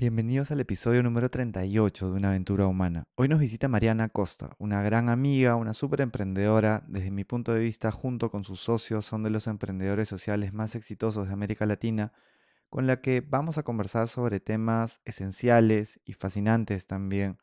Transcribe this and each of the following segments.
Bienvenidos al episodio número 38 de Una aventura humana. Hoy nos visita Mariana Costa, una gran amiga, una súper emprendedora. Desde mi punto de vista, junto con sus socios, son de los emprendedores sociales más exitosos de América Latina, con la que vamos a conversar sobre temas esenciales y fascinantes también,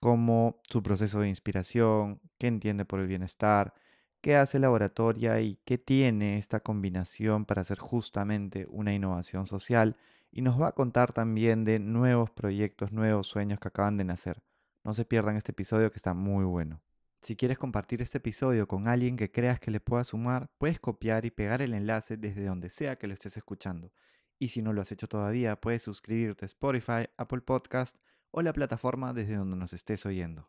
como su proceso de inspiración, qué entiende por el bienestar, qué hace Laboratoria y qué tiene esta combinación para hacer justamente una innovación social y nos va a contar también de nuevos proyectos, nuevos sueños que acaban de nacer. No se pierdan este episodio que está muy bueno. Si quieres compartir este episodio con alguien que creas que le pueda sumar, puedes copiar y pegar el enlace desde donde sea que lo estés escuchando. Y si no lo has hecho todavía, puedes suscribirte a Spotify, Apple Podcast o la plataforma desde donde nos estés oyendo.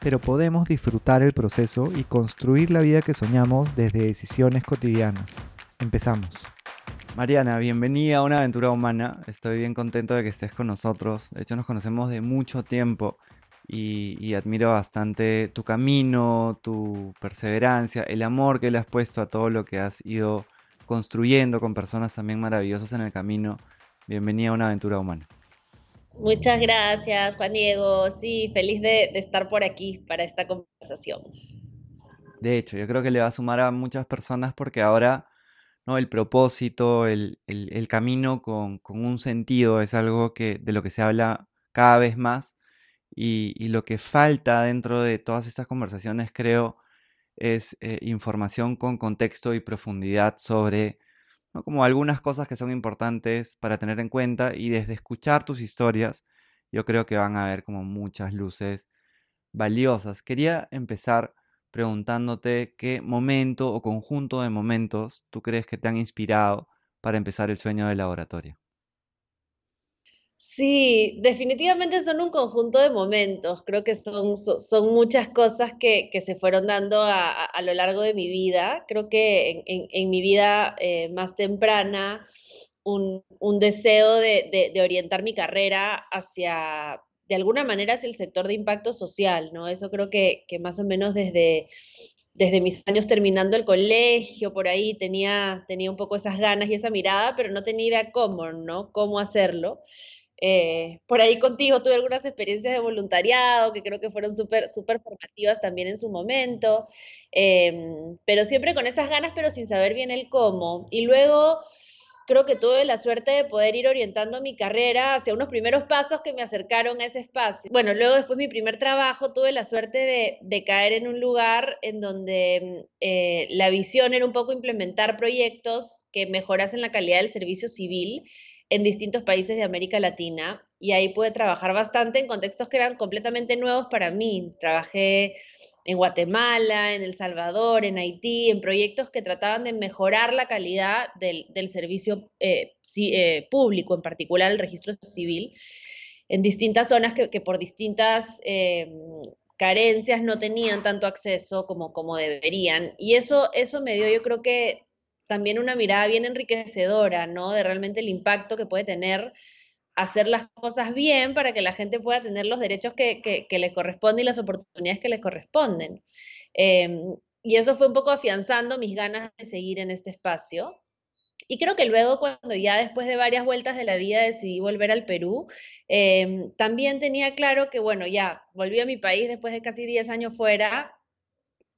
pero podemos disfrutar el proceso y construir la vida que soñamos desde decisiones cotidianas. Empezamos. Mariana, bienvenida a una aventura humana. Estoy bien contento de que estés con nosotros. De hecho, nos conocemos de mucho tiempo y, admiro bastante tu camino, tu perseverancia, el amor que le has puesto a todo lo que has ido construyendo con personas también maravillosas en el camino. Bienvenida a una aventura humana. Muchas gracias, Juan Diego. Sí, feliz de, estar por aquí para esta conversación. De hecho, yo creo que le va a sumar a muchas personas porque ahora ¿no? el propósito, el, camino con, un sentido es algo que, de lo que se habla cada vez más y, lo que falta dentro de todas esas conversaciones creo es eh, información con contexto y profundidad sobre como algunas cosas que son importantes para tener en cuenta y desde escuchar tus historias, yo creo que van a haber como muchas luces valiosas. Quería empezar preguntándote qué momento o conjunto de momentos tú crees que te han inspirado para empezar el sueño del laboratorio. Sí, definitivamente son un conjunto de momentos. Creo que son, son, muchas cosas que, se fueron dando a, lo largo de mi vida. Creo que en, mi vida eh, más temprana, un, deseo de, orientar mi carrera hacia, de alguna manera, hacia el sector de impacto social, ¿no? Eso creo que, más o menos desde, desde mis años terminando el colegio, por ahí tenía, tenía un poco esas ganas y esa mirada, pero no tenía idea cómo, ¿no? Cómo hacerlo. Eh, por ahí contigo tuve algunas experiencias de voluntariado que creo que fueron súper super formativas también en su momento, em, pero siempre con esas ganas, pero sin saber bien el cómo. Y luego creo que tuve la suerte de poder ir orientando mi carrera hacia unos primeros pasos que me acercaron a ese espacio. Bueno, luego después mi primer trabajo tuve la suerte de, caer en un lugar en donde eh, la visión era un poco implementar proyectos que mejorasen la calidad del servicio civil en distintos países de América Latina y ahí pude trabajar bastante en contextos que eran completamente nuevos para mí. Trabajé en Guatemala, en El Salvador, en Haití, en proyectos que trataban de mejorar la calidad del, servicio eh, eh, público, en particular el registro civil, en distintas zonas que, por distintas eh, carencias no tenían tanto acceso como, como deberían. Y eso, eso me dio, yo creo que también una mirada bien enriquecedora, ¿no? De realmente el impacto que puede tener hacer las cosas bien para que la gente pueda tener los derechos que, que, le corresponden y las oportunidades que le corresponden. Em, y eso fue un poco afianzando mis ganas de seguir en este espacio. Y creo que luego, cuando ya después de varias vueltas de la vida decidí volver al Perú, em, también tenía claro que, bueno, ya volví a mi país después de casi 10 años fuera,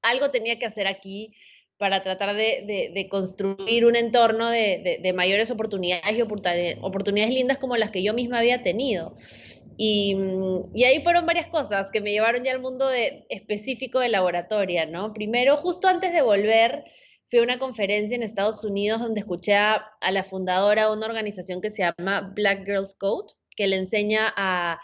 algo tenía que hacer aquí para tratar de, construir un entorno de, mayores oportunidades y oportunidades lindas como las que yo misma había tenido. Y, ahí fueron varias cosas que me llevaron ya al mundo específico de laboratoria, ¿no? Primero, justo antes de volver, fui a una conferencia en Estados Unidos donde escuché a, la fundadora de una organización que se llama Black Girls Code, que le enseña a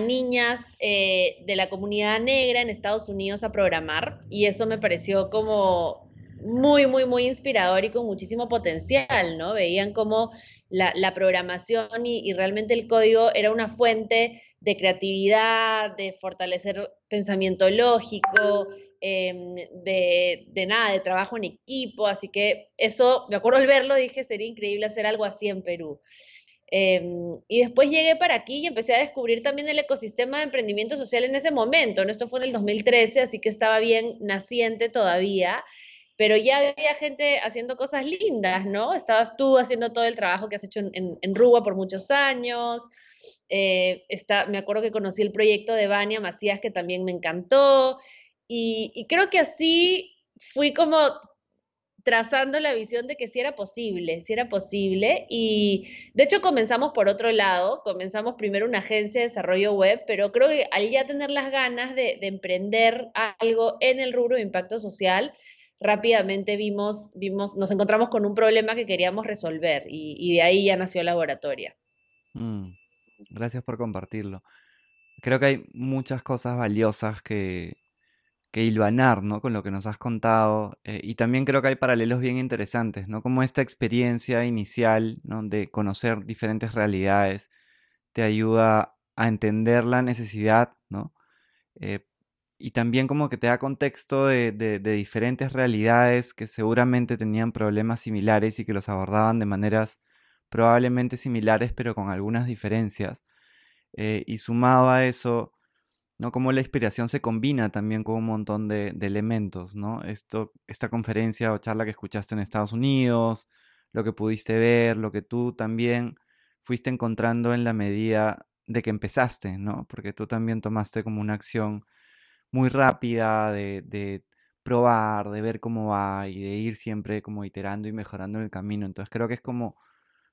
niñas eh, de la comunidad negra en Estados Unidos a programar y eso me pareció como muy, muy, muy inspirador y con muchísimo potencial, ¿no? Veían cómo la, programación y, realmente el código era una fuente de creatividad, de fortalecer pensamiento lógico, em, de, de, nada, de trabajo en equipo, así que eso, me acuerdo al verlo, dije, sería increíble hacer algo así en Perú. Em, y después llegué para aquí y empecé a descubrir también el ecosistema de emprendimiento social en ese momento. ¿no? Esto fue en el 2013, así que estaba bien naciente todavía, pero ya había gente haciendo cosas lindas, ¿no? Estabas tú haciendo todo el trabajo que has hecho en, en, Ruba por muchos años. Eh, me acuerdo que conocí el proyecto de Vania Macías, que también me encantó. Y, creo que así fui como trazando la visión de que sí era posible, sí era posible. Y de hecho comenzamos por otro lado, comenzamos primero una agencia de desarrollo web, pero creo que al ya tener las ganas de, emprender algo en el rubro de impacto social, rápidamente vimos, vimos, nos encontramos con un problema que queríamos resolver y, de ahí ya nació Laboratoria. Mm, gracias por compartirlo. Creo que hay muchas cosas valiosas que, que ¿no? Con lo que nos has contado. Eh, y también creo que hay paralelos bien interesantes, ¿no? Como esta experiencia inicial, ¿no? De conocer diferentes realidades te ayuda a entender la necesidad, ¿no? Eh, y también como que te da contexto de, diferentes realidades que seguramente tenían problemas similares y que los abordaban de maneras probablemente similares, pero con algunas diferencias. Eh, y sumado a eso, ¿no? Cómo la inspiración se combina también con un montón de, elementos, ¿no? Esto, esta conferencia o charla que escuchaste en Estados Unidos, lo que pudiste ver, lo que tú también fuiste encontrando en la medida de que empezaste, ¿no? Porque tú también tomaste como una acción muy rápida de, probar, de ver cómo va y de ir siempre como iterando y mejorando en el camino. Entonces creo que es como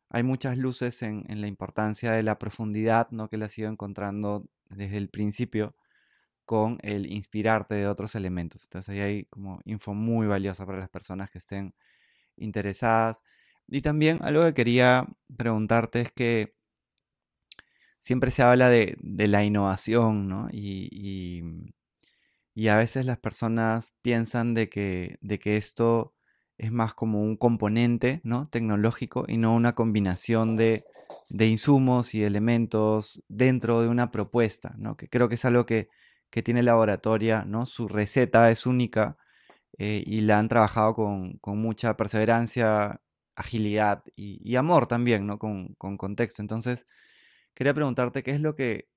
hay muchas luces en, la importancia de la profundidad, ¿no? Que le has ido encontrando desde el principio con el inspirarte de otros elementos. Entonces ahí hay como info muy valiosa para las personas que estén interesadas. Y también algo que quería preguntarte es que siempre se habla de, la innovación, ¿no? Y, a veces las personas piensan de que, de que esto es más como un componente ¿no? tecnológico y no una combinación de, insumos y elementos dentro de una propuesta, ¿no? que creo que es algo que, tiene Laboratoria, ¿no? su receta es única eh, y la han trabajado con, mucha perseverancia, agilidad y, amor también, ¿no? con, con contexto. Entonces, quería preguntarte qué es lo que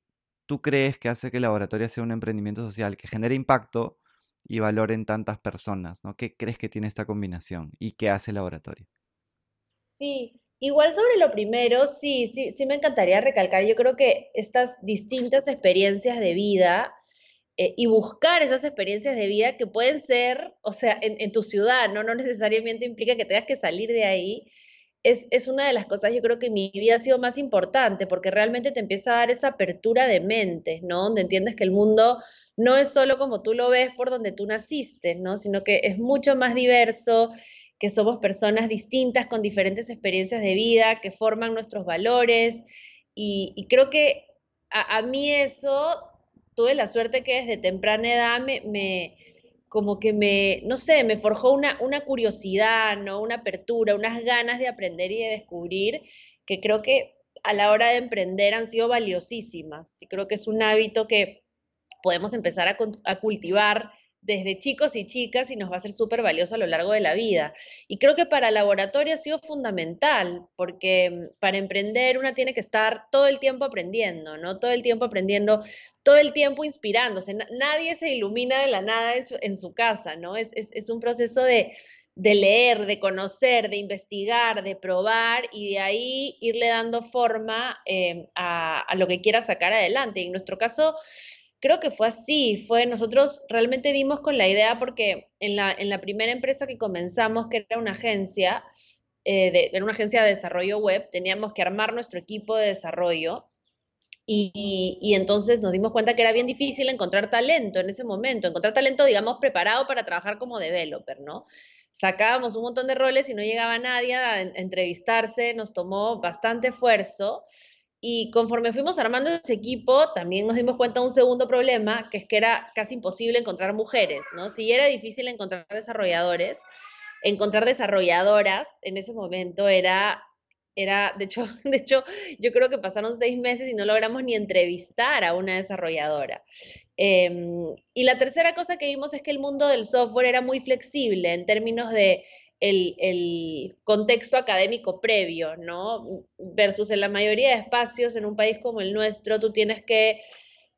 tú crees que hace que Laboratoria sea un emprendimiento social que genere impacto, y valor en tantas personas, ¿no? ¿Qué crees que tiene esta combinación y qué hace el laboratorio? Sí, igual sobre lo primero, sí, sí, sí me encantaría recalcar, yo creo que estas distintas experiencias de vida eh, y buscar esas experiencias de vida que pueden ser, o sea, en, tu ciudad, ¿no? No necesariamente implica que tengas que salir de ahí. Es, es, una de las cosas, yo creo que en mi vida ha sido más importante, porque realmente te empieza a dar esa apertura de mentes, ¿no? Donde entiendes que el mundo no es solo como tú lo ves por donde tú naciste, ¿no? Sino que es mucho más diverso, que somos personas distintas con diferentes experiencias de vida, que forman nuestros valores. Y, creo que a, mí eso, tuve la suerte que desde temprana edad me, como que me, no sé, me forjó una, una curiosidad, ¿no? Una apertura, unas ganas de aprender y de descubrir, que creo que a la hora de emprender han sido valiosísimas. Y creo que es un hábito que podemos empezar a, cultivar desde chicos y chicas y nos va a ser súper valioso a lo largo de la vida. Y creo que para laboratorio ha sido fundamental, porque mm, para emprender una tiene que estar todo el tiempo aprendiendo, ¿no? Todo el tiempo aprendiendo, todo el tiempo inspirándose. nadie se ilumina de la nada en su, casa, ¿no? Es, un proceso de, leer, de conocer, de investigar, de probar y de ahí irle dando forma eh, a, a lo que quiera sacar adelante. Y en nuestro caso creo que fue así, fue nosotros realmente dimos con la idea porque en la, en la primera empresa que comenzamos, que era una agencia, eh, de, era una agencia de desarrollo web, teníamos que armar nuestro equipo de desarrollo y, y, entonces nos dimos cuenta que era bien difícil encontrar talento en ese momento, encontrar talento, digamos, preparado para trabajar como developer, ¿no? Sacábamos un montón de roles y no llegaba nadie a entrevistarse, nos tomó bastante esfuerzo. Y conforme fuimos armando ese equipo, también nos dimos cuenta de un segundo problema, que es que era casi imposible encontrar mujeres, ¿no? Si era difícil encontrar desarrolladores, encontrar desarrolladoras en ese momento era era, de hecho, de hecho, yo creo que pasaron seis meses y no logramos ni entrevistar a una desarrolladora. Em, y la tercera cosa que vimos es que el mundo del software era muy flexible en términos de el, contexto académico previo, ¿no? Versus en la mayoría de espacios en un país como el nuestro, tú tienes que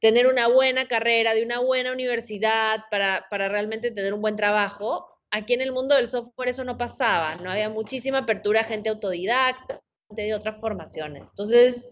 tener una buena carrera de una buena universidad para, para realmente tener un buen trabajo. Aquí en el mundo del software eso no pasaba, no había muchísima apertura a gente autodidacta, de otras formaciones. Entonces,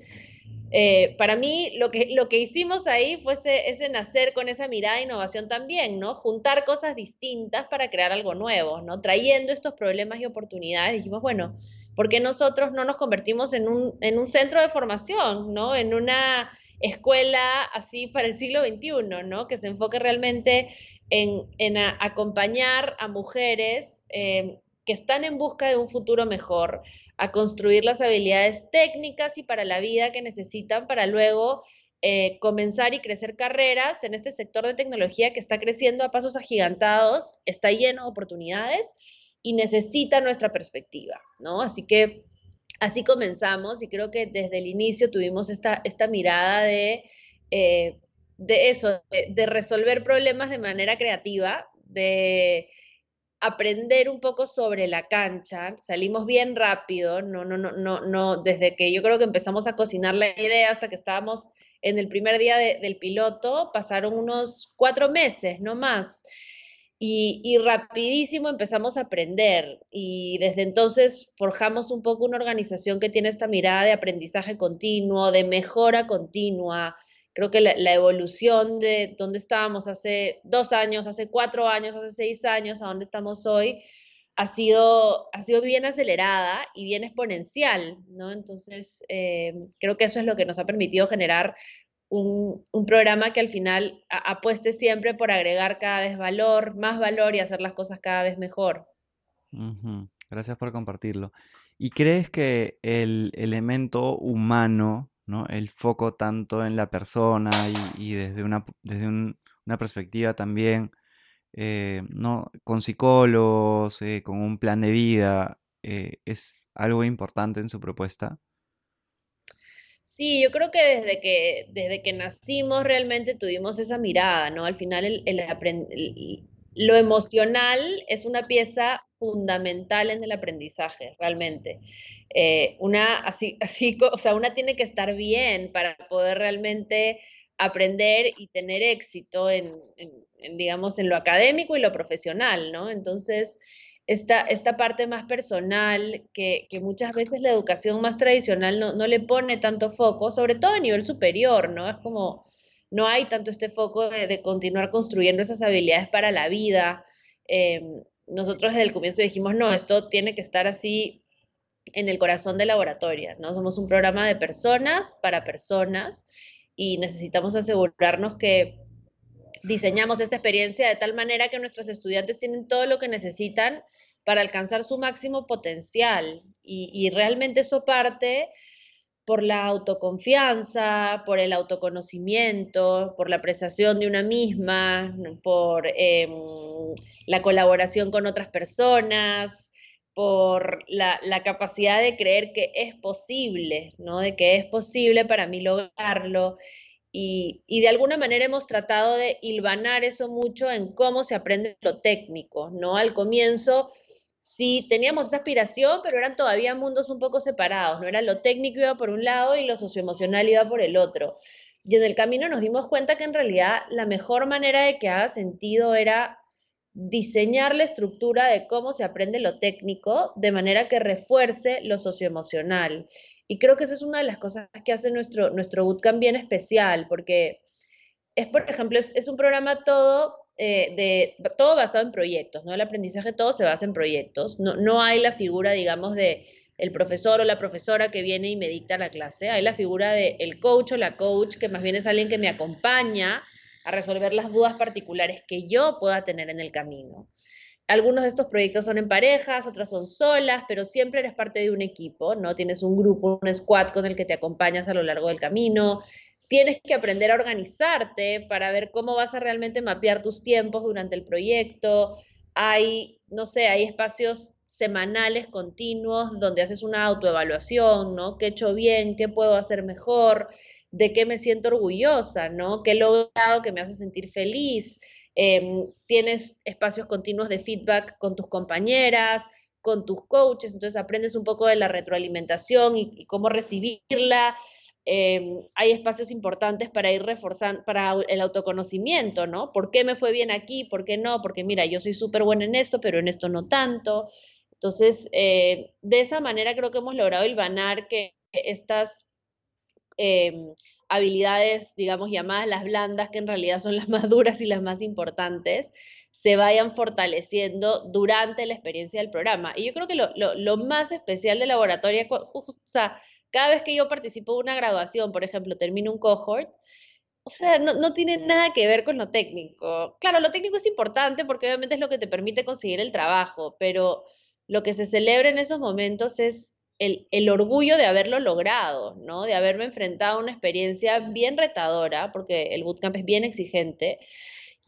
eh, para mí lo que, lo que hicimos ahí fue ese, nacer con esa mirada de innovación también, ¿no? Juntar cosas distintas para crear algo nuevo, ¿no? Trayendo estos problemas y oportunidades, dijimos, bueno, ¿por qué nosotros no nos convertimos en un, en un centro de formación, ¿no? En una escuela así para el siglo XXI, ¿no? Que se enfoque realmente en, en acompañar a mujeres eh, que están en busca de un futuro mejor, a construir las habilidades técnicas y para la vida que necesitan para luego eh, comenzar y crecer carreras en este sector de tecnología que está creciendo a pasos agigantados, está lleno de oportunidades y necesita nuestra perspectiva, ¿no? Así que así comenzamos y creo que desde el inicio tuvimos esta, esta mirada de, eh, de eso, de resolver problemas de manera creativa, de aprender un poco sobre la cancha, salimos bien rápido, no, no, no, no, no, desde que yo creo que empezamos a cocinar la idea hasta que estábamos en el primer día del piloto, pasaron unos cuatro meses, no más. Y, y, rapidísimo empezamos a aprender y desde entonces forjamos un poco una organización que tiene esta mirada de aprendizaje continuo, de mejora continua, creo que la, evolución de dónde estábamos hace dos años, hace cuatro años, hace seis años, a dónde estamos hoy, ha sido, ha sido bien acelerada y bien exponencial, ¿no? Entonces, eh, creo que eso es lo que nos ha permitido generar un, programa que al final apueste siempre por agregar cada vez valor, más valor y hacer las cosas cada vez mejor. Gracias por compartirlo. ¿Y crees que el elemento humano ¿no? El foco tanto en la persona y, desde, una, desde una perspectiva también, eh, ¿no? Con psicólogos, eh, con un plan de vida, eh, ¿es algo importante en su propuesta? Sí, yo creo que desde que, desde que nacimos realmente tuvimos esa mirada, ¿no? Al final el, lo emocional es una pieza fundamental en el aprendizaje, realmente. Eh, una, así, así, o sea, una tiene que estar bien para poder realmente aprender y tener éxito en, digamos, en lo académico y lo profesional, ¿no? Entonces, esta, esta parte más personal, que, muchas veces la educación más tradicional no, no, le pone tanto foco, sobre todo a nivel superior, ¿no? Es como, no hay tanto este foco de, continuar construyendo esas habilidades para la vida. Em, nosotros desde el comienzo dijimos, no, esto tiene que estar así en el corazón de laboratorio, ¿no? Somos un programa de personas para personas y necesitamos asegurarnos que diseñamos esta experiencia de tal manera que nuestros estudiantes tienen todo lo que necesitan para alcanzar su máximo potencial y, y realmente eso parte por la autoconfianza, por el autoconocimiento, por la apreciación de una misma, por em, la colaboración con otras personas, por la, capacidad de creer que es posible, ¿no? De que es posible para mí lograrlo. Y, y, de alguna manera hemos tratado de hilvanar eso mucho en cómo se aprende lo técnico, ¿no? Al comienzo sí teníamos esa aspiración, pero eran todavía mundos un poco separados, ¿no? Era lo técnico iba por un lado y lo socioemocional iba por el otro. Y en el camino nos dimos cuenta que en realidad la mejor manera de que haga sentido era diseñar la estructura de cómo se aprende lo técnico de manera que refuerce lo socioemocional. Y creo que esa es una de las cosas que hace nuestro, nuestro bootcamp bien especial, porque es, por ejemplo, es un programa todo eh, de todo basado en proyectos, ¿no? El aprendizaje todo se basa en proyectos. No, no hay la figura, digamos, de el profesor o la profesora que viene y me dicta la clase. Hay la figura de el coach o la coach, que más bien es alguien que me acompaña a resolver las dudas particulares que yo pueda tener en el camino. Algunos de estos proyectos son en parejas, otras son solas, pero siempre eres parte de un equipo, ¿no? Tienes un grupo, un squad con el que te acompañas a lo largo del camino tienes que aprender a organizarte para ver cómo vas a realmente mapear tus tiempos durante el proyecto, hay, no sé, hay espacios semanales continuos donde haces una autoevaluación, ¿no? ¿Qué he hecho bien? ¿Qué puedo hacer mejor? ¿De qué me siento orgullosa? ¿No? ¿Qué he logrado que me hace sentir feliz? Em, tienes espacios continuos de feedback con tus compañeras, con tus coaches, entonces aprendes un poco de la retroalimentación y, cómo recibirla. Em, hay espacios importantes para ir reforzando, para el autoconocimiento, ¿no? ¿Por qué me fue bien aquí? ¿Por qué no? Porque mira, yo soy súper buena en esto, pero en esto no tanto. Entonces, eh, de esa manera creo que hemos logrado hilvanar que estas em, habilidades, digamos, llamadas las blandas, que en realidad son las más duras y las más importantes, se vayan fortaleciendo durante la experiencia del programa. Y yo creo que lo, más especial de laboratorio, o sea, cada vez que yo participo de una graduación, por ejemplo, termino un cohort, o sea, no, no, tiene nada que ver con lo técnico. Claro, lo técnico es importante porque obviamente es lo que te permite conseguir el trabajo, pero lo que se celebra en esos momentos es el, orgullo de haberlo logrado, ¿no? De haberme enfrentado a una experiencia bien retadora, porque el bootcamp es bien exigente,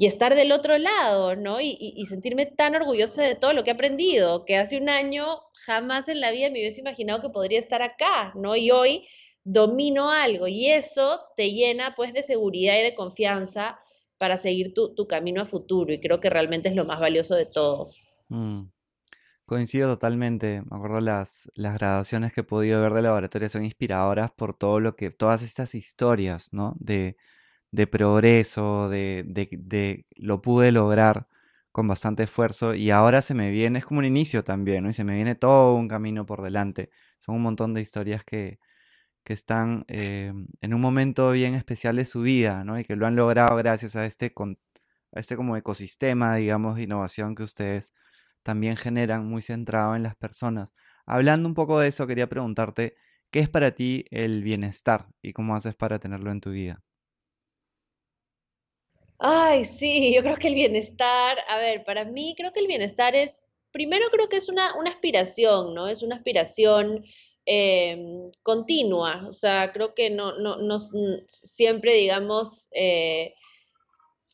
y estar del otro lado, ¿no? Y, sentirme tan orgullosa de todo lo que he aprendido, que hace un año jamás en la vida me hubiese imaginado que podría estar acá, ¿no? Y hoy domino algo y eso te llena pues de seguridad y de confianza para seguir tu, camino a futuro y creo que realmente es lo más valioso de todo. Mm. Coincido totalmente. Me acuerdo las, las graduaciones que he podido ver de laboratorio son inspiradoras por todo lo que, todas estas historias, ¿no? De, de progreso, de, de, lo pude lograr con bastante esfuerzo y ahora se me viene, es como un inicio también, ¿no? Y se me viene todo un camino por delante. Son un montón de historias que, que están eh, en un momento bien especial de su vida, ¿no? Y que lo han logrado gracias a este, a este como ecosistema, digamos, de innovación que ustedes también generan muy centrado en las personas. Hablando un poco de eso, quería preguntarte, ¿qué es para ti el bienestar y cómo haces para tenerlo en tu vida? Ay, sí, yo creo que el bienestar, a ver, para mí creo que el bienestar es, primero creo que es una, aspiración, ¿no? Es una aspiración em, continua, o sea, creo que no, no, no siempre, digamos, eh,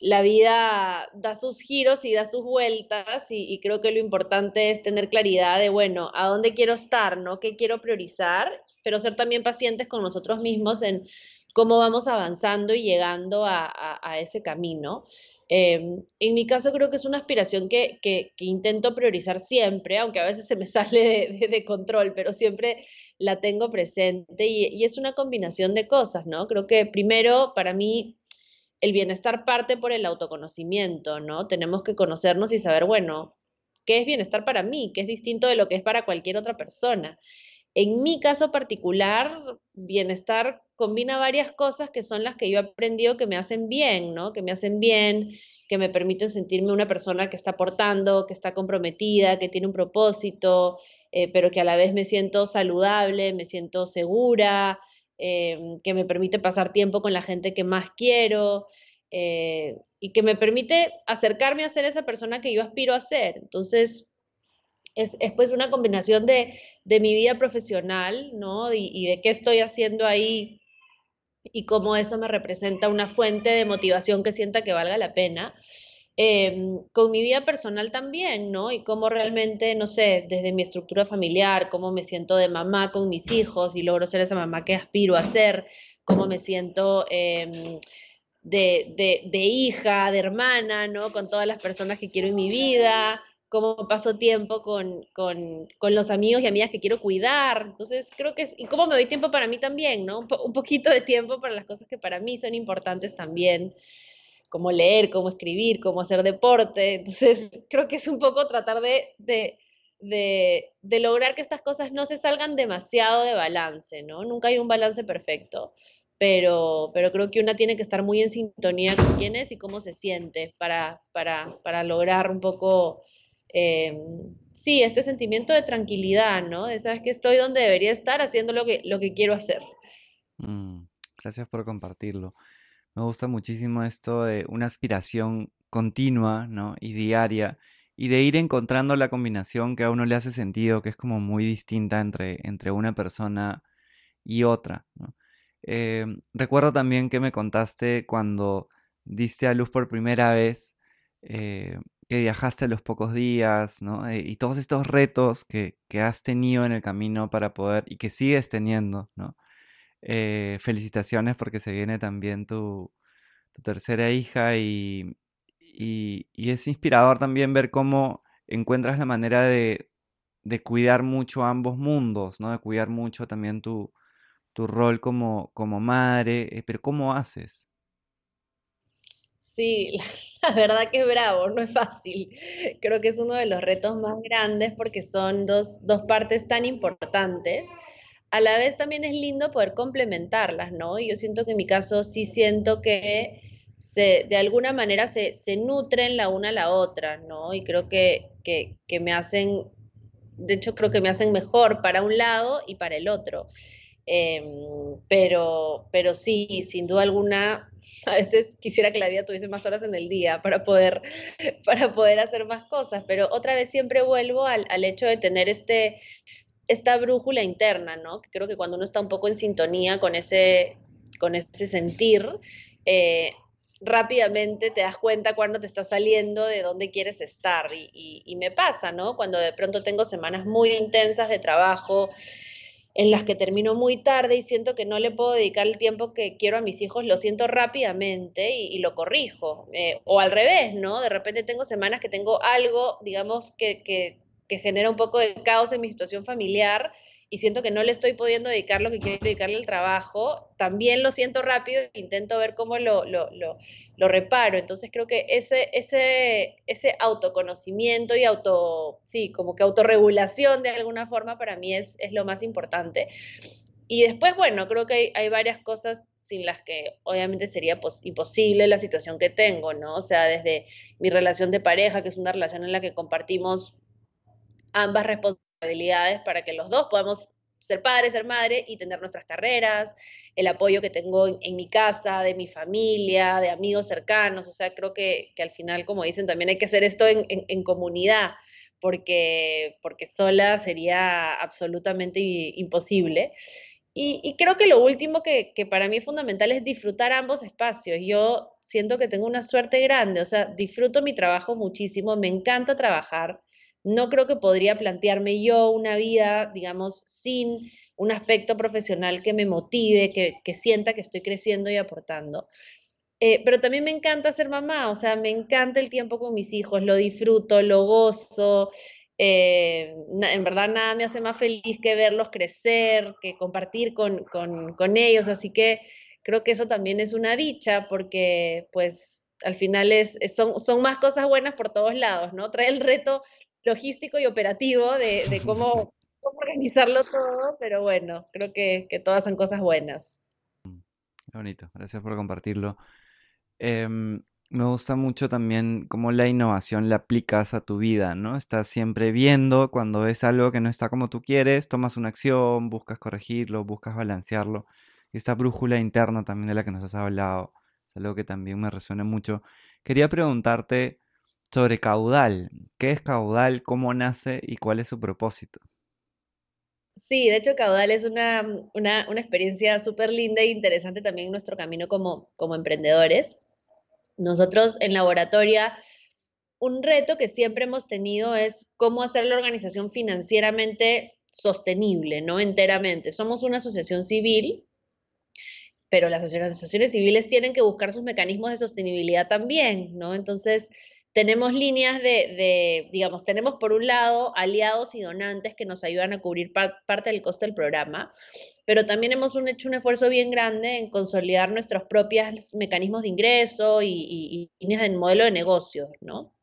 la vida da sus giros y da sus vueltas y, creo que lo importante es tener claridad de, bueno, a dónde quiero estar, ¿no? ¿Qué quiero priorizar? Pero ser también pacientes con nosotros mismos en cómo vamos avanzando y llegando a, ese camino. Em, en mi caso creo que es una aspiración que, intento priorizar siempre, aunque a veces se me sale de, control, pero siempre la tengo presente y, y es una combinación de cosas, ¿no? Creo que primero para mí el bienestar parte por el autoconocimiento, ¿no? Tenemos que conocernos y saber, bueno, ¿qué es bienestar para mí? ¿Qué es distinto de lo que es para cualquier otra persona? En mi caso particular, bienestar combina varias cosas que son las que yo he aprendido que me hacen bien, ¿no? Que me hacen bien, que me permiten sentirme una persona que está aportando, que está comprometida, que tiene un propósito, eh, pero que a la vez me siento saludable, me siento segura, Em, que me permite pasar tiempo con la gente que más quiero eh, y que me permite acercarme a ser esa persona que yo aspiro a ser. Entonces, es, pues una combinación de, mi vida profesional, ¿no? Y, y, de qué estoy haciendo ahí y cómo eso me representa una fuente de motivación que sienta que valga la pena. Em, con mi vida personal también, ¿no? Y cómo realmente, no sé, desde mi estructura familiar, cómo me siento de mamá con mis hijos y logro ser esa mamá que aspiro a ser, cómo me siento em, de, de, hija, de hermana, ¿no? Con todas las personas que quiero en mi vida, cómo paso tiempo con, con, con, los amigos y amigas que quiero cuidar. Entonces, creo que es, y cómo me doy tiempo para mí también, ¿no? Un, un poquito de tiempo para las cosas que para mí son importantes también cómo leer, cómo escribir, cómo hacer deporte. Entonces, creo que es un poco tratar de, de, de, lograr que estas cosas no se salgan demasiado de balance, ¿no? Nunca hay un balance perfecto, pero, pero creo que una tiene que estar muy en sintonía con quién es y cómo se siente para, para, para lograr un poco, eh, sí, este sentimiento de tranquilidad, ¿no? De sabes que estoy donde debería estar haciendo lo que, lo que quiero hacer. Mm, gracias por compartirlo. Me gusta muchísimo esto de una aspiración continua, ¿no? Y diaria, y de ir encontrando la combinación que a uno le hace sentido, que es como muy distinta entre, entre una persona y otra, em, recuerdo también que me contaste cuando diste a luz por primera vez, eh, que viajaste a los pocos días, ¿no? Eh, y todos estos retos que, que, has tenido en el camino para poder, y que sigues teniendo, ¿no? Eh, felicitaciones porque se viene también tu, tu tercera hija y, y, y, es inspirador también ver cómo encuentras la manera de, de cuidar mucho ambos mundos, ¿no? De cuidar mucho también tu, tu rol como, como madre, eh, pero ¿cómo haces? Sí, la verdad que es bravo, no es fácil. Creo que es uno de los retos más grandes porque son dos, dos partes tan importantes. A la vez también es lindo poder complementarlas, ¿no? Y yo siento que en mi caso sí siento que se, de alguna manera se, se nutren la una a la otra, ¿no? Y creo que, que, que me hacen, de hecho creo que me hacen mejor para un lado y para el otro. Em, pero, pero sí, sin duda alguna, a veces quisiera que la vida tuviese más horas en el día para poder, para poder hacer más cosas, pero otra vez siempre vuelvo al, al hecho de tener este, esta brújula interna, ¿no? Que creo que cuando uno está un poco en sintonía con ese, con ese sentir, eh, rápidamente te das cuenta cuando te está saliendo de dónde quieres estar. Y, me pasa, ¿no? Cuando de pronto tengo semanas muy intensas de trabajo, en las que termino muy tarde y siento que no le puedo dedicar el tiempo que quiero a mis hijos, lo siento rápidamente y, lo corrijo. Eh, o al revés, ¿no? De repente tengo semanas que tengo algo, digamos, que, que, que genera un poco de caos en mi situación familiar y siento que no le estoy pudiendo dedicar lo que quiero dedicarle al trabajo, también lo siento rápido e intento ver cómo lo, lo, lo, lo, reparo. Entonces creo que ese, ese, ese autoconocimiento y auto, sí, como que autorregulación de alguna forma para mí es, es lo más importante. Y después, bueno, creo que hay, hay varias cosas sin las que obviamente sería imposible la situación que tengo, ¿no? O sea, desde mi relación de pareja, que es una relación en la que compartimos ambas responsabilidades habilidades para que los dos podamos ser padres, ser madre y tener nuestras carreras, el apoyo que tengo en, en, mi casa, de mi familia, de amigos cercanos, o sea, creo que, que al final, como dicen, también hay que hacer esto en, en, en comunidad, porque, porque sola sería absolutamente imposible. Y, y, creo que lo último que, que, para mí es fundamental es disfrutar ambos espacios. Yo siento que tengo una suerte grande, o sea, disfruto mi trabajo muchísimo, me encanta trabajar, no creo que podría plantearme yo una vida, digamos, sin un aspecto profesional que me motive, que, que sienta que estoy creciendo y aportando. Eh, pero también me encanta ser mamá, o sea, me encanta el tiempo con mis hijos, lo disfruto, lo gozo. Eh, en verdad nada me hace más feliz que verlos crecer, que compartir con, con, con ellos, así que creo que eso también es una dicha porque pues al final es, son, son más cosas buenas por todos lados, ¿no? Trae el reto logístico y operativo de, de cómo, cómo, organizarlo todo, pero bueno, creo que, que, todas son cosas buenas. Qué bonito, gracias por compartirlo. Eh, me gusta mucho también cómo la innovación la aplicas a tu vida, ¿no? Estás siempre viendo cuando ves algo que no está como tú quieres, tomas una acción, buscas corregirlo, buscas balancearlo. Y esta brújula interna también de la que nos has hablado es algo que también me resuena mucho. Quería preguntarte, sobre caudal. ¿Qué es caudal? ¿Cómo nace? ¿Y cuál es su propósito? Sí, de hecho Caudal es una, una, una experiencia súper linda e interesante también en nuestro camino como, como emprendedores. Nosotros en laboratoria, un reto que siempre hemos tenido es cómo hacer la organización financieramente sostenible, no enteramente. Somos una asociación civil, pero las asociaciones civiles tienen que buscar sus mecanismos de sostenibilidad también, ¿no? Entonces, tenemos líneas de, de, digamos, tenemos por un lado aliados y donantes que nos ayudan a cubrir par, parte del costo del programa, pero también hemos hecho un esfuerzo bien grande en consolidar nuestros propios mecanismos de ingreso y, líneas del modelo de negocio, ¿no?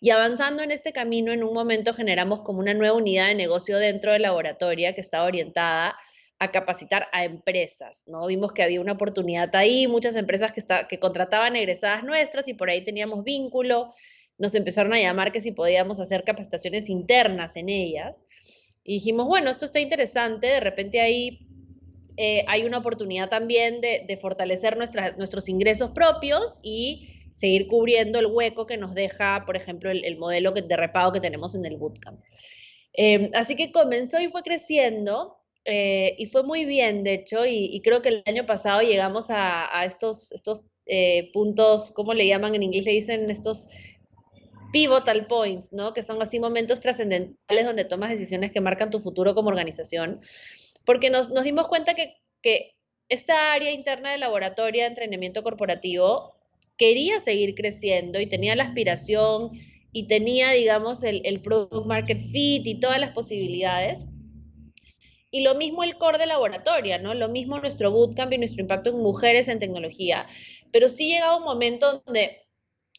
Y avanzando en este camino, en un momento generamos como una nueva unidad de negocio dentro del laboratorio que estaba orientada a capacitar a empresas, ¿no? Vimos que había una oportunidad ahí, muchas empresas que, está, que contrataban egresadas nuestras y por ahí teníamos vínculo, nos empezaron a llamar que si podíamos hacer capacitaciones internas en ellas. Y dijimos, bueno, esto está interesante, de repente ahí eh, hay una oportunidad también de, fortalecer nuestra, nuestros ingresos propios y seguir cubriendo el hueco que nos deja, por ejemplo, el, el modelo que, de repago que tenemos en el bootcamp. Eh, así que comenzó y fue creciendo eh, y fue muy bien, de hecho, y, y, creo que el año pasado llegamos a, a estos, estos eh, puntos, ¿cómo le llaman en inglés? Le dicen estos pivotal points, ¿no? Que son así momentos trascendentales donde tomas decisiones que marcan tu futuro como organización. Porque nos, nos dimos cuenta que, que esta área interna de laboratorio de entrenamiento corporativo quería seguir creciendo y tenía la aspiración y tenía, digamos, el, el product market fit y todas las posibilidades. Y lo mismo el core de laboratorio, ¿no? Lo mismo nuestro bootcamp y nuestro impacto en mujeres en tecnología. Pero sí llegaba un momento donde,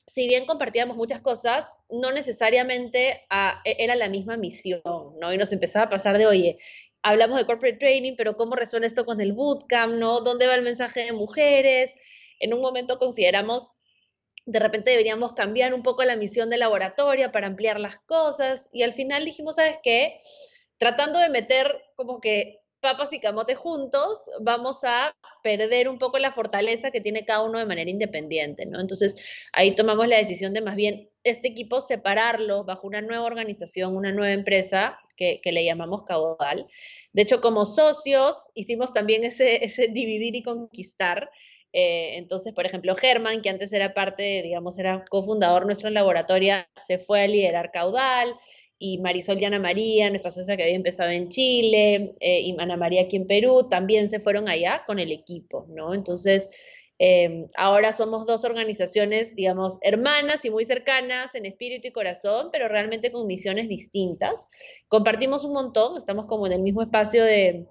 si bien compartíamos muchas cosas, no necesariamente e, era la misma misión, ¿no? Y nos empezaba a pasar de, oye, hablamos de corporate training, pero ¿cómo resuena esto con el bootcamp, ¿no? ¿Dónde va el mensaje de mujeres? En un momento consideramos de repente deberíamos cambiar un poco la misión de laboratorio para ampliar las cosas y al final dijimos, ¿sabes qué? Tratando de meter como que papas y camote juntos, vamos a perder un poco la fortaleza que tiene cada uno de manera independiente, ¿no? Entonces, ahí tomamos la decisión de más bien este equipo separarlo bajo una nueva organización, una nueva empresa que, le llamamos Caudal. De hecho, como socios hicimos también ese, dividir y conquistar eh, entonces, por ejemplo, Germán, que antes era parte, digamos, era cofundador nuestro en laboratorio, se fue a liderar Caudal, y Marisol y Ana María, nuestra socia que había empezado en Chile, eh, y Ana María aquí en Perú, también se fueron allá con el equipo, ¿no? Entonces, eh, ahora somos dos organizaciones, digamos, hermanas y muy cercanas en espíritu y corazón, pero realmente con misiones distintas. Compartimos un montón, estamos como en el mismo espacio de,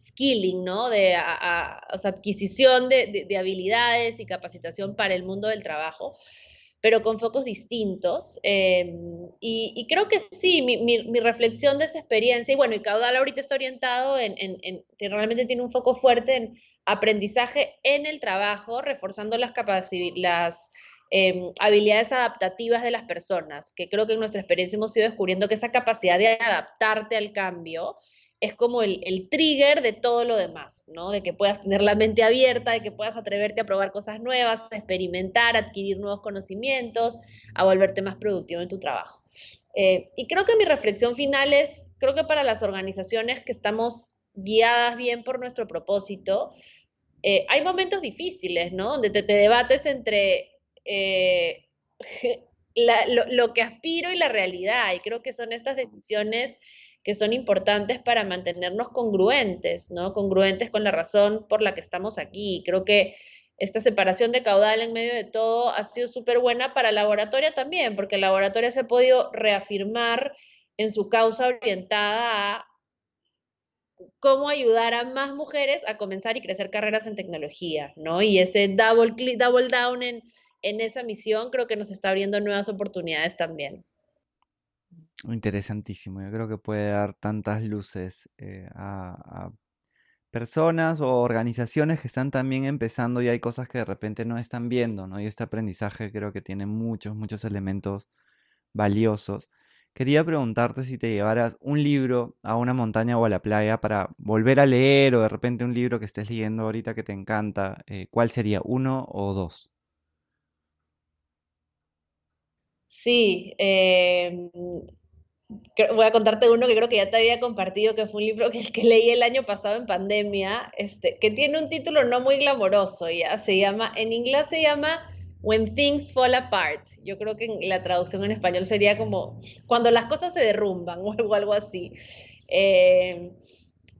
skilling, ¿no? De adquisición de, habilidades y capacitación para el mundo del trabajo, pero con focos distintos. Em, y, creo que sí, mi, reflexión de esa experiencia, y bueno, y Caudal ahorita está orientado en, en, realmente tiene un foco fuerte en aprendizaje en el trabajo, reforzando las, las em, habilidades adaptativas de las personas, que creo que en nuestra experiencia hemos ido descubriendo que esa capacidad de adaptarte al cambio, es como el, trigger de todo lo demás, ¿no? De que puedas tener la mente abierta, de que puedas atreverte a probar cosas nuevas, a experimentar, a adquirir nuevos conocimientos, a volverte más productivo en tu trabajo. Eh, y creo que mi reflexión final es, creo que para las organizaciones que estamos guiadas bien por nuestro propósito, eh, hay momentos difíciles, ¿no? Donde te, debates entre eh, lo, lo que aspiro y la realidad. Y creo que son estas decisiones que son importantes para mantenernos congruentes, ¿no? Congruentes con la razón por la que estamos aquí. Creo que esta separación de caudal en medio de todo ha sido súper buena para el laboratorio también, porque el laboratorio se ha podido reafirmar en su causa orientada a cómo ayudar a más mujeres a comenzar y crecer carreras en tecnología, ¿no? Y ese double click, double down en, en esa misión creo que nos está abriendo nuevas oportunidades también. Interesantísimo. Yo creo que puede dar tantas luces eh, a, personas o organizaciones que están también empezando y hay cosas que de repente no están viendo, ¿no? Y este aprendizaje creo que tiene muchos, muchos elementos valiosos. Quería preguntarte si te llevaras un libro a una montaña o a la playa para volver a leer o de repente un libro que estés leyendo ahorita que te encanta, eh, ¿cuál sería? ¿Uno o dos? Sí, eh, voy a contarte uno que creo que ya te había compartido, que fue un libro que, que leí el año pasado en pandemia, este, que tiene un título no muy glamoroso, ya se llama, en inglés se llama When Things Fall Apart. Yo creo que la traducción en español sería como cuando las cosas se derrumban o algo, así. Eh,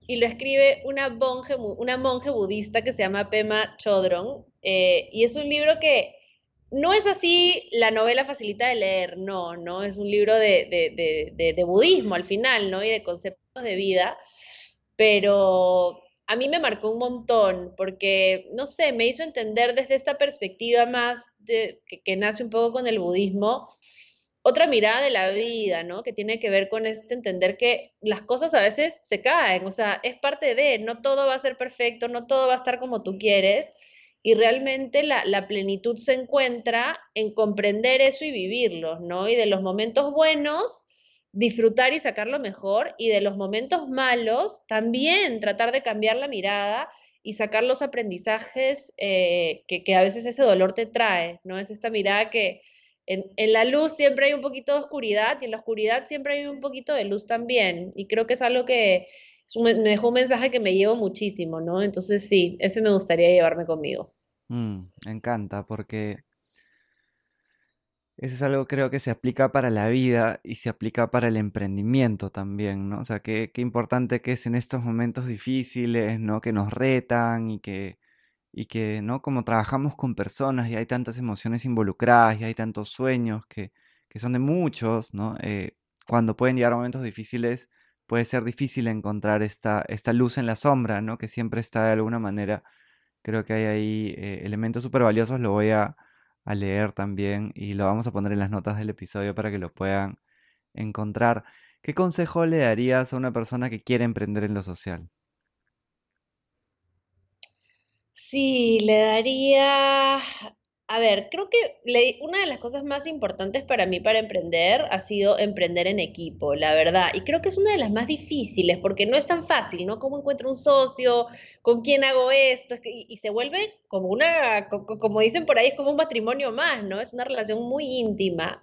y lo escribe una monje, una monje budista que se llama Pema Chodron. Eh, y es un libro que no es así la novela facilita de leer, no, no, es un libro de, budismo al final, ¿no? Y de conceptos de vida, pero a mí me marcó un montón porque, no sé, me hizo entender desde esta perspectiva más de, que, nace un poco con el budismo, otra mirada de la vida, ¿no? Que tiene que ver con este entender que las cosas a veces se caen, o sea, es parte de, no todo va a ser perfecto, no todo va a estar como tú quieres y realmente la, plenitud se encuentra en comprender eso y vivirlo, ¿no? Y de los momentos buenos, disfrutar y sacar lo mejor, y de los momentos malos, también tratar de cambiar la mirada y sacar los aprendizajes eh, que, a veces ese dolor te trae, ¿no? Es esta mirada que en, en, la luz siempre hay un poquito de oscuridad y en la oscuridad siempre hay un poquito de luz también. Y creo que es algo que me dejó un mensaje que me llevo muchísimo, ¿no? Entonces sí, ese me gustaría llevarme conmigo. Mm, me encanta porque Eso es algo creo que se aplica para la vida y se aplica para el emprendimiento también, ¿no? O sea, qué, qué importante que es en estos momentos difíciles, ¿no? Que nos retan y que, y que, ¿no? Como trabajamos con personas y hay tantas emociones involucradas y hay tantos sueños que, que son de muchos, ¿no? Eh, cuando pueden llegar momentos difíciles, puede ser difícil encontrar esta, esta luz en la sombra, ¿no? Que siempre está de alguna manera. Creo que hay ahí eh, elementos súper valiosos, lo voy a a leer también y lo vamos a poner en las notas del episodio para que lo puedan encontrar. ¿Qué consejo le darías a una persona que quiere emprender en lo social? Sí, le daría a ver, creo que una de las cosas más importantes para mí para emprender ha sido emprender en equipo, la verdad. Y creo que es una de las más difíciles porque no es tan fácil, ¿no? ¿Cómo encuentro un socio? ¿Con quién hago esto? Y, se vuelve como una, como dicen por ahí, es como un matrimonio más, ¿no? Es una relación muy íntima.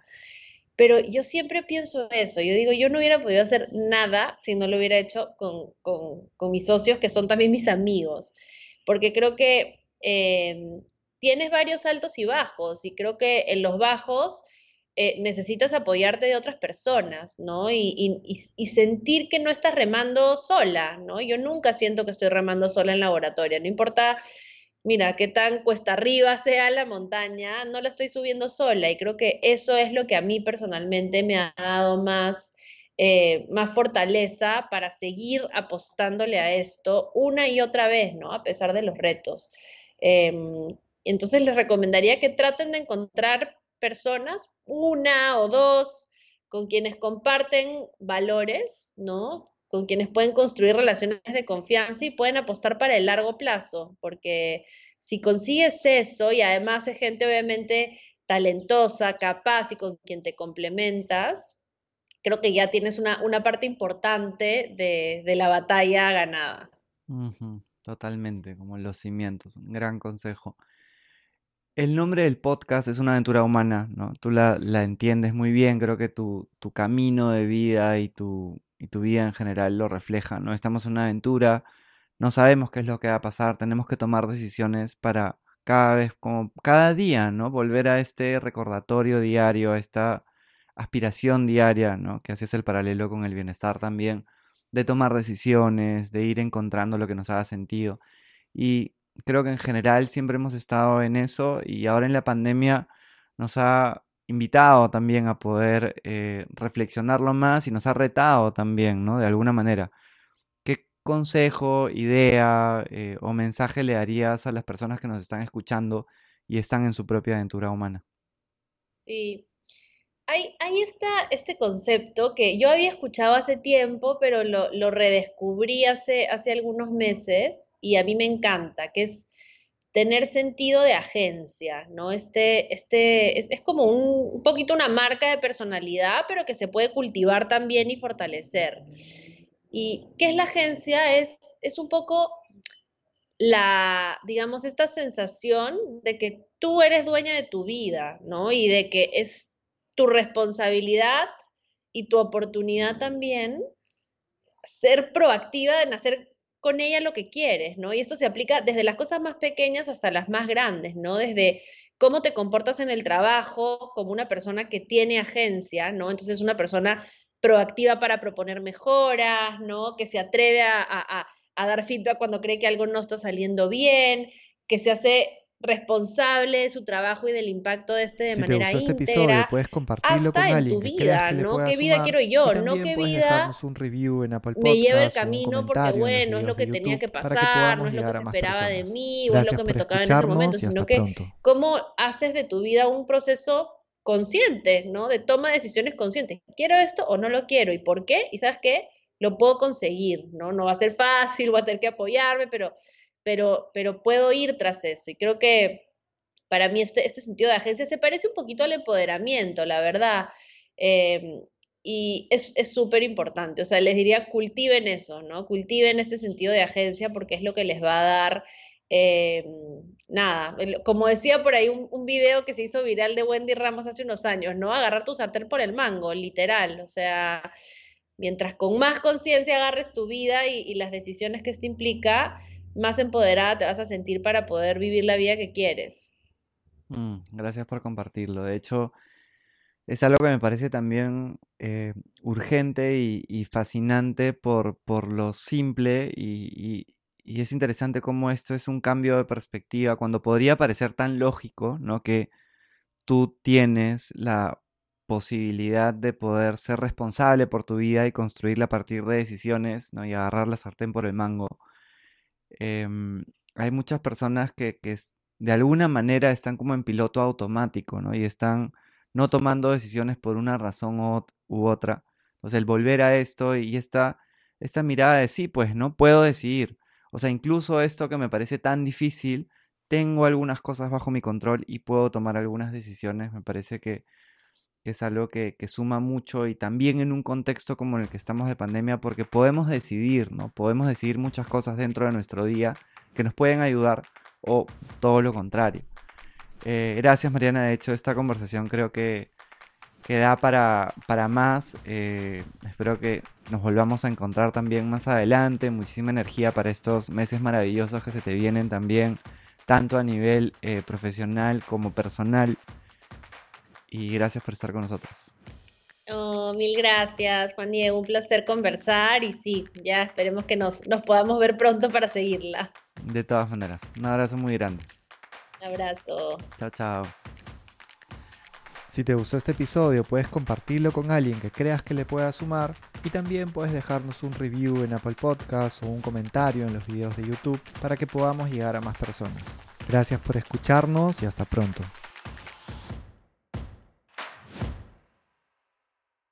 Pero yo siempre pienso eso, yo digo, yo no hubiera podido hacer nada si no lo hubiera hecho con, con, con mis socios, que son también mis amigos, porque creo que... Eh, tienes varios altos y bajos y creo que en los bajos eh, necesitas apoyarte de otras personas, ¿no? Y, sentir que no estás remando sola, ¿no? Yo nunca siento que estoy remando sola en laboratorio, no importa, mira, qué tan cuesta arriba sea la montaña, no la estoy subiendo sola y creo que eso es lo que a mí personalmente me ha dado más... Eh, más fortaleza para seguir apostándole a esto una y otra vez, ¿no? A pesar de los retos. Em, entonces les recomendaría que traten de encontrar personas, una o dos, con quienes comparten valores, ¿no? Con quienes pueden construir relaciones de confianza y pueden apostar para el largo plazo, porque si consigues eso y además es gente obviamente talentosa, capaz y con quien te complementas, creo que ya tienes una, parte importante de, la batalla ganada. Totalmente, como los cimientos, un gran consejo. El nombre del podcast es una aventura humana, ¿no? Tú la, entiendes muy bien, creo que tu, tu camino de vida y tu, y tu vida en general lo refleja, ¿no? Estamos en una aventura, no sabemos qué es lo que va a pasar, tenemos que tomar decisiones para cada vez, como cada día, ¿no? Volver a este recordatorio diario, a esta aspiración diaria, ¿no? Que haces el paralelo con el bienestar también, de tomar decisiones, de ir encontrando lo que nos haga sentido. Y creo que en general siempre hemos estado en eso y ahora en la pandemia nos ha invitado también a poder eh, reflexionarlo más y nos ha retado también, ¿no? De alguna manera. ¿Qué consejo, idea eh, o mensaje le darías a las personas que nos están escuchando y están en su propia aventura humana? Sí, hay, este concepto que yo había escuchado hace tiempo, pero lo, lo redescubrí hace, hace algunos meses y a mí me encanta, que es tener sentido de agencia, ¿no? Este, este, es, como un, poquito una marca de personalidad, pero que se puede cultivar también y fortalecer. ¿Y qué es la agencia? Es, es un poco la, digamos, esta sensación de que tú eres dueña de tu vida, ¿no? Y de que es tu responsabilidad y tu oportunidad también ser proactiva en hacer con ella lo que quieres, ¿no? Y esto se aplica desde las cosas más pequeñas hasta las más grandes, ¿no? Desde cómo te comportas en el trabajo como una persona que tiene agencia, ¿no? Entonces una persona proactiva para proponer mejoras, ¿no? Que se atreve a, a dar feedback cuando cree que algo no está saliendo bien, que se hace responsable de su trabajo y del impacto de este de si manera te gustó este episodio, puedes compartirlo con alguien que vida, que ¿no? ¿Qué vida quiero yo? No qué vida un review en Apple me lleva el camino porque bueno, es lo que tenía que pasar, no es lo que se esperaba de mí, o es lo que me tocaba en ese momento, sino que cómo haces de tu vida un proceso consciente, ¿no? De toma de decisiones conscientes. ¿Quiero esto o no lo quiero? ¿Y por qué? ¿Y sabes qué? Lo puedo conseguir, ¿no? No va a ser fácil, voy a tener que apoyarme, pero pero, pero puedo ir tras eso. Y creo que para mí este, este sentido de agencia se parece un poquito al empoderamiento, la verdad. Em, y es súper importante. O sea, les diría, cultiven eso, ¿no? Cultiven este sentido de agencia porque es lo que les va a dar, em, nada, como decía por ahí un, video que se hizo viral de Wendy Ramos hace unos años, ¿no? Agarrar tu sartén por el mango, literal. O sea, mientras con más conciencia agarres tu vida y las decisiones que esto implica, más empoderada te vas a sentir para poder vivir la vida que quieres. Mm, gracias por compartirlo. De hecho, es algo que me parece también eh, urgente y, fascinante por, por, lo simple y, y, es interesante cómo esto es un cambio de perspectiva cuando podría parecer tan lógico, ¿no? Que tú tienes la posibilidad de poder ser responsable por tu vida y construirla a partir de decisiones, ¿no? Y agarrar la sartén por el mango. Em, hay muchas personas que, que, de alguna manera están como en piloto automático, ¿no? Y están no tomando decisiones por una razón u, otra. Entonces, el volver a esto y esta, esta mirada de sí, pues no puedo decidir. O sea, incluso esto que me parece tan difícil, tengo algunas cosas bajo mi control y puedo tomar algunas decisiones. Me parece que, es algo que, suma mucho y también en un contexto como el que estamos de pandemia, porque podemos decidir, ¿no? Podemos decidir muchas cosas dentro de nuestro día que nos pueden ayudar o todo lo contrario. Eh, gracias Mariana, de hecho esta conversación creo que, que da para, para más. Eh, espero que nos volvamos a encontrar también más adelante. Muchísima energía para estos meses maravillosos que se te vienen también, tanto a nivel eh, profesional como personal y gracias por estar con nosotros. Oh, mil gracias, Juan Diego. Un placer conversar y sí, ya esperemos que nos, nos podamos ver pronto para seguirla. De todas maneras, un abrazo muy grande. Un abrazo. Chao, chao. Si te gustó este episodio, puedes compartirlo con alguien que creas que le pueda sumar y también puedes dejarnos un review en Apple Podcasts o un comentario en los videos de YouTube para que podamos llegar a más personas. Gracias por escucharnos y hasta pronto.